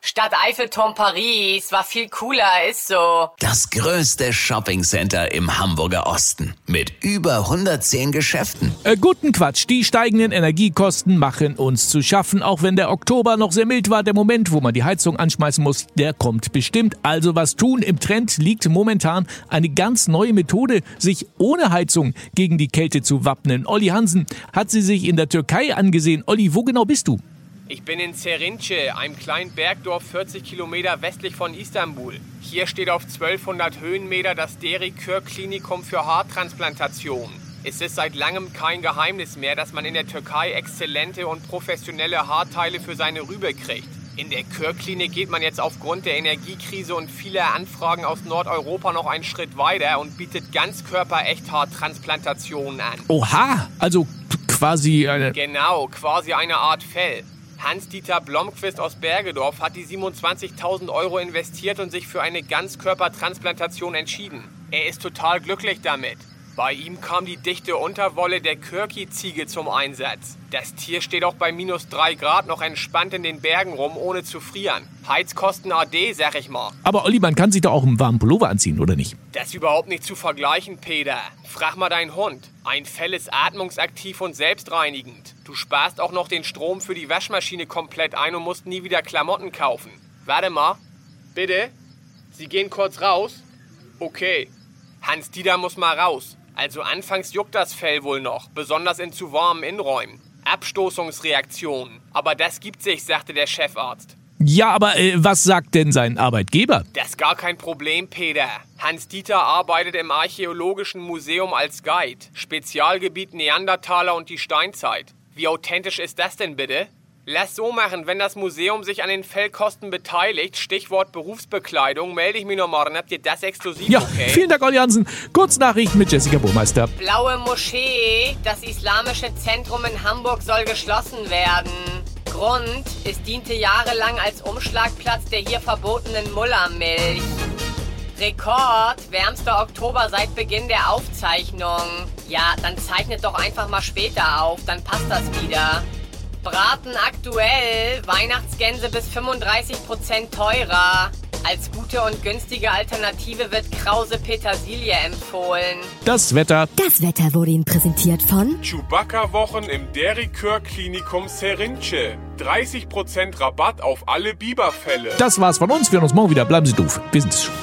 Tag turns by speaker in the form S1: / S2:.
S1: Stadt Eiffelturm Paris war viel cooler, ist so.
S2: Das größte Shoppingcenter im Hamburger Osten mit über 110 Geschäften.
S3: Äh, guten Quatsch. Die steigenden Energiekosten machen uns zu schaffen. Auch wenn der Oktober noch sehr mild war, der Moment, wo man die Heizung anschmeißen muss, der kommt bestimmt. Also was tun? Im Trend liegt momentan eine ganz neue Methode, sich ohne Heizung gegen die Kälte zu wappnen. Olli Hansen hat sie sich in der Türkei angesehen. Olli, wo genau bist du?
S4: Ich bin in Serince, einem kleinen Bergdorf 40 Kilometer westlich von Istanbul. Hier steht auf 1200 Höhenmeter das Derikör Klinikum für Haartransplantation. Es ist seit langem kein Geheimnis mehr, dass man in der Türkei exzellente und professionelle Haarteile für seine Rübe kriegt. In der Kör-Klinik geht man jetzt aufgrund der Energiekrise und vieler Anfragen aus Nordeuropa noch einen Schritt weiter und bietet Ganzkörper-Echthaartransplantationen an.
S3: Oha, also quasi eine...
S4: Genau, quasi eine Art Fell. Hans-Dieter Blomqvist aus Bergedorf hat die 27.000 Euro investiert und sich für eine Ganzkörpertransplantation entschieden. Er ist total glücklich damit. Bei ihm kam die dichte Unterwolle der Kirki-Ziege zum Einsatz. Das Tier steht auch bei minus 3 Grad noch entspannt in den Bergen rum, ohne zu frieren. Heizkosten AD, sag ich mal.
S3: Aber Olli, man kann sich doch auch einen warmen Pullover anziehen, oder nicht?
S4: Das ist überhaupt nicht zu vergleichen, Peter. Frag mal deinen Hund. Ein Fell ist atmungsaktiv und selbstreinigend. Du sparst auch noch den Strom für die Waschmaschine komplett ein und musst nie wieder Klamotten kaufen. Warte mal. Bitte? Sie gehen kurz raus? Okay. Hans-Dieter muss mal raus. Also anfangs juckt das Fell wohl noch, besonders in zu warmen Innenräumen. Abstoßungsreaktionen. Aber das gibt sich, sagte der Chefarzt.
S3: Ja, aber äh, was sagt denn sein Arbeitgeber?
S4: Das ist gar kein Problem, Peter. Hans-Dieter arbeitet im Archäologischen Museum als Guide. Spezialgebiet Neandertaler und die Steinzeit. Wie authentisch ist das denn bitte? Lass so machen, wenn das Museum sich an den Fellkosten beteiligt, Stichwort Berufsbekleidung, melde ich mich noch morgen. Habt ihr das exklusiv,
S3: Ja,
S4: okay?
S3: vielen Dank, Olli Hansen. Kurznachrichten mit Jessica Burmeister.
S1: Blaue Moschee, das islamische Zentrum in Hamburg soll geschlossen werden. Grund, es diente jahrelang als Umschlagplatz der hier verbotenen Mullermilch. Rekord, wärmster Oktober seit Beginn der Aufzeichnung. Ja, dann zeichnet doch einfach mal später auf, dann passt das wieder. Braten aktuell, Weihnachtsgänse bis 35% teurer. Als gute und günstige Alternative wird Krause Petersilie empfohlen.
S3: Das Wetter.
S5: Das Wetter wurde Ihnen präsentiert von
S6: Chewbacca-Wochen im Derikör Klinikum Serince. 30% Rabatt auf alle Biberfälle.
S3: Das war's von uns. Wir hören uns morgen wieder. Bleiben Sie doof. Wir sind's schon.